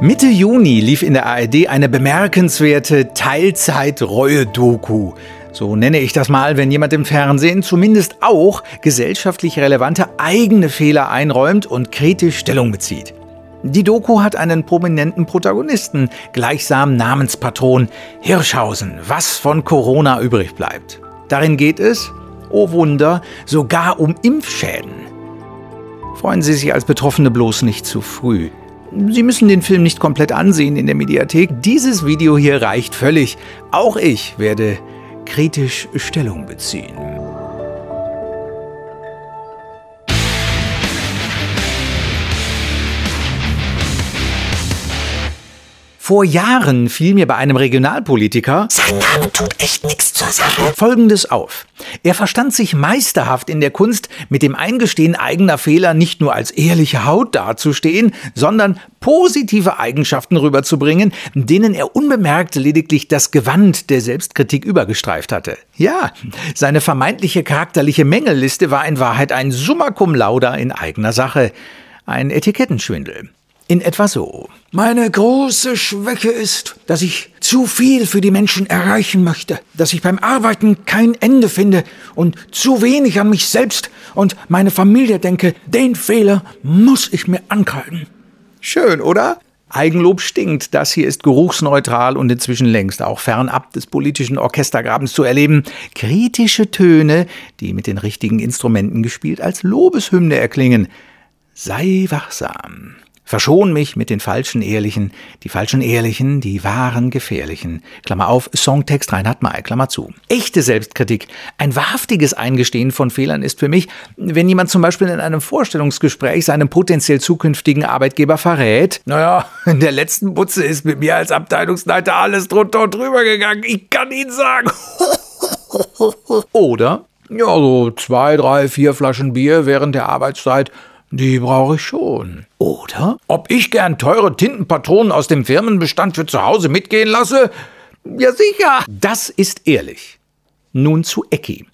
Mitte Juni lief in der ARD eine bemerkenswerte Teilzeit-Reue-Doku. So nenne ich das mal, wenn jemand im Fernsehen zumindest auch gesellschaftlich relevante eigene Fehler einräumt und kritisch Stellung bezieht. Die Doku hat einen prominenten Protagonisten, gleichsam Namenspatron Hirschhausen, was von Corona übrig bleibt. Darin geht es, oh Wunder, sogar um Impfschäden. Freuen Sie sich als Betroffene bloß nicht zu früh. Sie müssen den Film nicht komplett ansehen in der Mediathek. Dieses Video hier reicht völlig. Auch ich werde kritisch Stellung beziehen. Vor Jahren fiel mir bei einem Regionalpolitiker Sein Name tut echt nichts zur Sache. Folgendes auf. Er verstand sich meisterhaft in der Kunst, mit dem Eingestehen eigener Fehler nicht nur als ehrliche Haut dazustehen, sondern positive Eigenschaften rüberzubringen, denen er unbemerkt lediglich das Gewand der Selbstkritik übergestreift hatte. Ja, seine vermeintliche charakterliche Mängelliste war in Wahrheit ein Summa cum laude in eigener Sache. Ein Etikettenschwindel. In etwa so. Meine große Schwäche ist, dass ich zu viel für die Menschen erreichen möchte, dass ich beim Arbeiten kein Ende finde und zu wenig an mich selbst und meine Familie denke. Den Fehler muss ich mir ankreiden. Schön, oder? Eigenlob stinkt. Das hier ist geruchsneutral und inzwischen längst auch fernab des politischen Orchestergrabens zu erleben. Kritische Töne, die mit den richtigen Instrumenten gespielt als Lobeshymne erklingen. Sei wachsam. Verschon mich mit den falschen Ehrlichen, die falschen Ehrlichen, die wahren Gefährlichen. Klammer auf, Songtext Reinhard May, Klammer zu. Echte Selbstkritik, ein wahrhaftiges Eingestehen von Fehlern ist für mich, wenn jemand zum Beispiel in einem Vorstellungsgespräch seinem potenziell zukünftigen Arbeitgeber verrät, naja, in der letzten Butze ist mit mir als Abteilungsleiter alles drunter und drüber gegangen, ich kann Ihnen sagen. Oder, ja, so zwei, drei, vier Flaschen Bier während der Arbeitszeit die brauche ich schon. Oder? Ob ich gern teure Tintenpatronen aus dem Firmenbestand für zu Hause mitgehen lasse? Ja, sicher. Das ist ehrlich. Nun zu Ecki.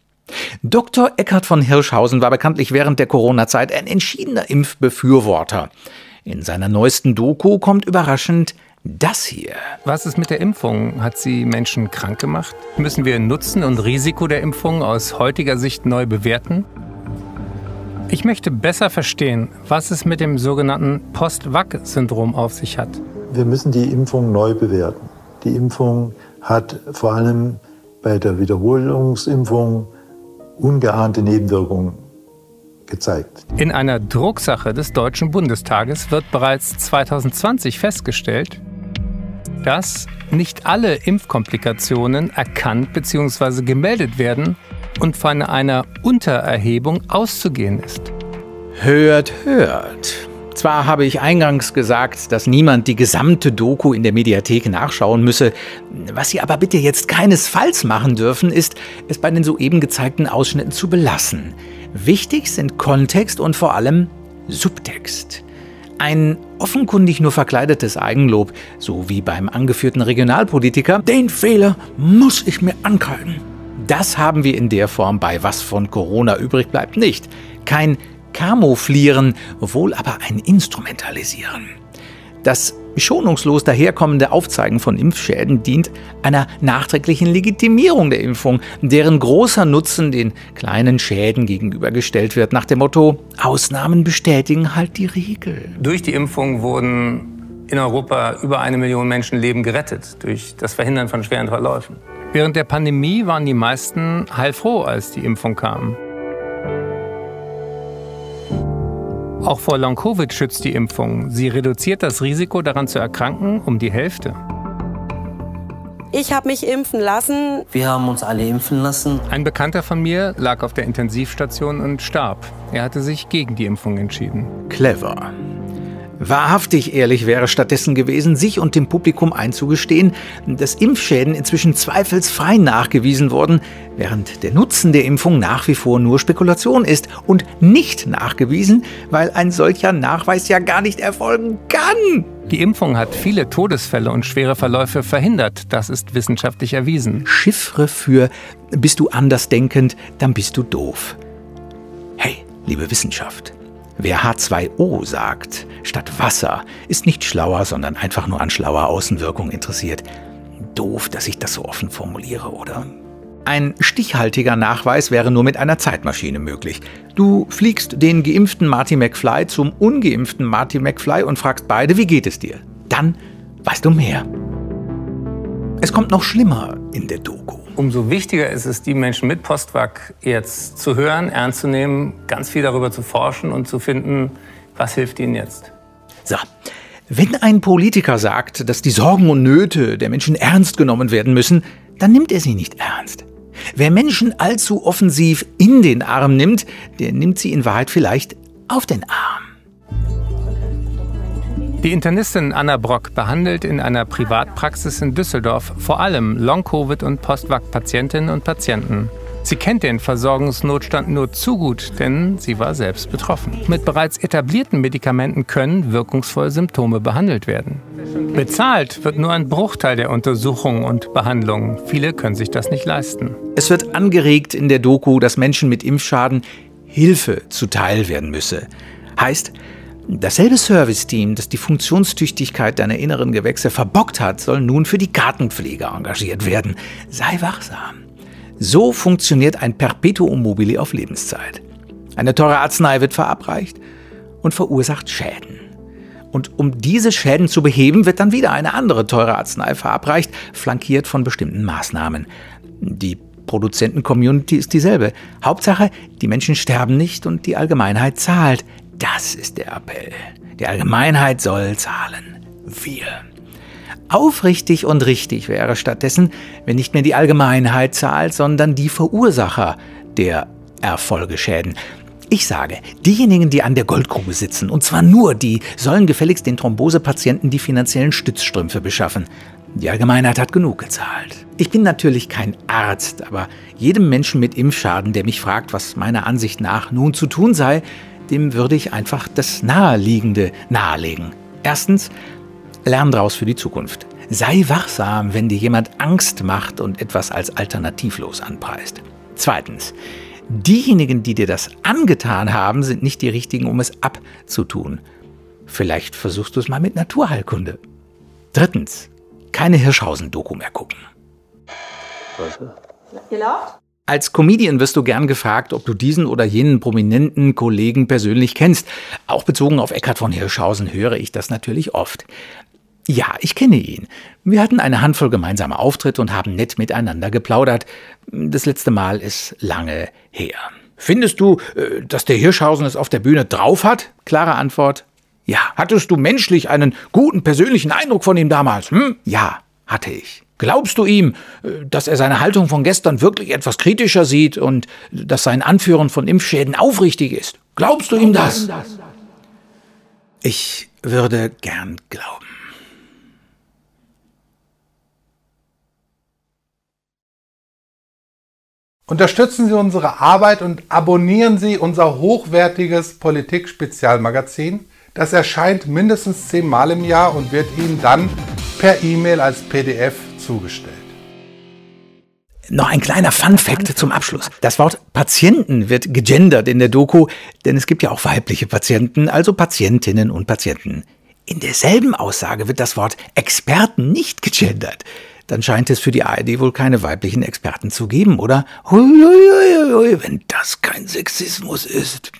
Dr. Eckhard von Hirschhausen war bekanntlich während der Corona-Zeit ein entschiedener Impfbefürworter. In seiner neuesten Doku kommt überraschend das hier. Was ist mit der Impfung? Hat sie Menschen krank gemacht? Müssen wir Nutzen und Risiko der Impfung aus heutiger Sicht neu bewerten? Ich möchte besser verstehen, was es mit dem sogenannten Post-Vac-Syndrom auf sich hat. Wir müssen die Impfung neu bewerten. Die Impfung hat vor allem bei der Wiederholungsimpfung ungeahnte Nebenwirkungen gezeigt. In einer Drucksache des Deutschen Bundestages wird bereits 2020 festgestellt, dass nicht alle Impfkomplikationen erkannt bzw. gemeldet werden und von einer Untererhebung auszugehen ist. Hört, hört. Zwar habe ich eingangs gesagt, dass niemand die gesamte Doku in der Mediathek nachschauen müsse. Was Sie aber bitte jetzt keinesfalls machen dürfen, ist, es bei den soeben gezeigten Ausschnitten zu belassen. Wichtig sind Kontext und vor allem Subtext. Ein offenkundig nur verkleidetes Eigenlob, so wie beim angeführten Regionalpolitiker, den Fehler muss ich mir ankreiden. Das haben wir in der Form bei Was von Corona übrig bleibt nicht. Kein Camouflieren, wohl aber ein Instrumentalisieren. Das schonungslos daherkommende Aufzeigen von Impfschäden dient einer nachträglichen Legitimierung der Impfung, deren großer Nutzen den kleinen Schäden gegenübergestellt wird, nach dem Motto, Ausnahmen bestätigen halt die Regel. Durch die Impfung wurden in Europa über eine Million Menschenleben gerettet, durch das Verhindern von schweren Verläufen. Während der Pandemie waren die meisten heilfroh, als die Impfung kam. Auch vor Long-Covid schützt die Impfung. Sie reduziert das Risiko, daran zu erkranken, um die Hälfte. Ich habe mich impfen lassen. Wir haben uns alle impfen lassen. Ein Bekannter von mir lag auf der Intensivstation und starb. Er hatte sich gegen die Impfung entschieden. Clever. Wahrhaftig ehrlich wäre stattdessen gewesen, sich und dem Publikum einzugestehen, dass Impfschäden inzwischen zweifelsfrei nachgewiesen wurden, während der Nutzen der Impfung nach wie vor nur Spekulation ist und nicht nachgewiesen, weil ein solcher Nachweis ja gar nicht erfolgen kann. Die Impfung hat viele Todesfälle und schwere Verläufe verhindert. Das ist wissenschaftlich erwiesen. Chiffre für bist du andersdenkend, dann bist du doof. Hey, liebe Wissenschaft. Wer H2O sagt, statt Wasser, ist nicht schlauer, sondern einfach nur an schlauer Außenwirkung interessiert. Doof, dass ich das so offen formuliere, oder? Ein stichhaltiger Nachweis wäre nur mit einer Zeitmaschine möglich. Du fliegst den geimpften Marty McFly zum ungeimpften Marty McFly und fragst beide, wie geht es dir? Dann weißt du mehr. Es kommt noch schlimmer in der Doku. Umso wichtiger ist es, die Menschen mit Postwag jetzt zu hören, ernst zu nehmen, ganz viel darüber zu forschen und zu finden, was hilft ihnen jetzt. So, wenn ein Politiker sagt, dass die Sorgen und Nöte der Menschen ernst genommen werden müssen, dann nimmt er sie nicht ernst. Wer Menschen allzu offensiv in den Arm nimmt, der nimmt sie in Wahrheit vielleicht auf den Arm. Die Internistin Anna Brock behandelt in einer Privatpraxis in Düsseldorf vor allem Long-Covid- und Postwag-Patientinnen und Patienten. Sie kennt den Versorgungsnotstand nur zu gut, denn sie war selbst betroffen. Mit bereits etablierten Medikamenten können wirkungsvoll Symptome behandelt werden. Bezahlt wird nur ein Bruchteil der Untersuchungen und Behandlungen. Viele können sich das nicht leisten. Es wird angeregt in der Doku, dass Menschen mit Impfschaden Hilfe zuteil werden müsse. Heißt, Dasselbe Serviceteam, das die Funktionstüchtigkeit deiner inneren Gewächse verbockt hat, soll nun für die Gartenpflege engagiert werden. Sei wachsam. So funktioniert ein Perpetuum mobile auf Lebenszeit. Eine teure Arznei wird verabreicht und verursacht Schäden. Und um diese Schäden zu beheben, wird dann wieder eine andere teure Arznei verabreicht, flankiert von bestimmten Maßnahmen. Die Produzenten-Community ist dieselbe. Hauptsache, die Menschen sterben nicht und die Allgemeinheit zahlt. Das ist der Appell. Die Allgemeinheit soll zahlen. Wir. Aufrichtig und richtig wäre stattdessen, wenn nicht mehr die Allgemeinheit zahlt, sondern die Verursacher der Erfolgeschäden. Ich sage, diejenigen, die an der Goldgrube sitzen, und zwar nur die, sollen gefälligst den Thrombosepatienten die finanziellen Stützstrümpfe beschaffen. Die Allgemeinheit hat genug gezahlt. Ich bin natürlich kein Arzt, aber jedem Menschen mit Impfschaden, der mich fragt, was meiner Ansicht nach nun zu tun sei, dem würde ich einfach das Naheliegende nahelegen. Erstens, lern draus für die Zukunft. Sei wachsam, wenn dir jemand Angst macht und etwas als alternativlos anpreist. Zweitens, diejenigen, die dir das angetan haben, sind nicht die richtigen, um es abzutun. Vielleicht versuchst du es mal mit Naturheilkunde. Drittens, keine Hirschhausen-Doku mehr gucken. Warte. Ihr lauft? Als Comedian wirst du gern gefragt, ob du diesen oder jenen prominenten Kollegen persönlich kennst. Auch bezogen auf Eckhard von Hirschhausen höre ich das natürlich oft. Ja, ich kenne ihn. Wir hatten eine Handvoll gemeinsame Auftritte und haben nett miteinander geplaudert. Das letzte Mal ist lange her. Findest du, äh, dass der Hirschhausen es auf der Bühne drauf hat? Klare Antwort. Ja. Hattest du menschlich einen guten persönlichen Eindruck von ihm damals? Hm? Ja, hatte ich. Glaubst du ihm, äh, dass er seine Haltung von gestern wirklich etwas kritischer sieht und dass sein Anführen von Impfschäden aufrichtig ist? Glaubst du ihm das? Ich würde gern glauben. Unterstützen Sie unsere Arbeit und abonnieren Sie unser hochwertiges Politik-Spezialmagazin. Das erscheint mindestens zehnmal im Jahr und wird Ihnen dann per E-Mail als PDF zugestellt. Noch ein kleiner Fun-Fact zum Abschluss. Das Wort Patienten wird gegendert in der Doku, denn es gibt ja auch weibliche Patienten, also Patientinnen und Patienten. In derselben Aussage wird das Wort Experten nicht gegendert. Dann scheint es für die ARD wohl keine weiblichen Experten zu geben, oder? Hui, hui, hui, wenn das kein Sexismus ist.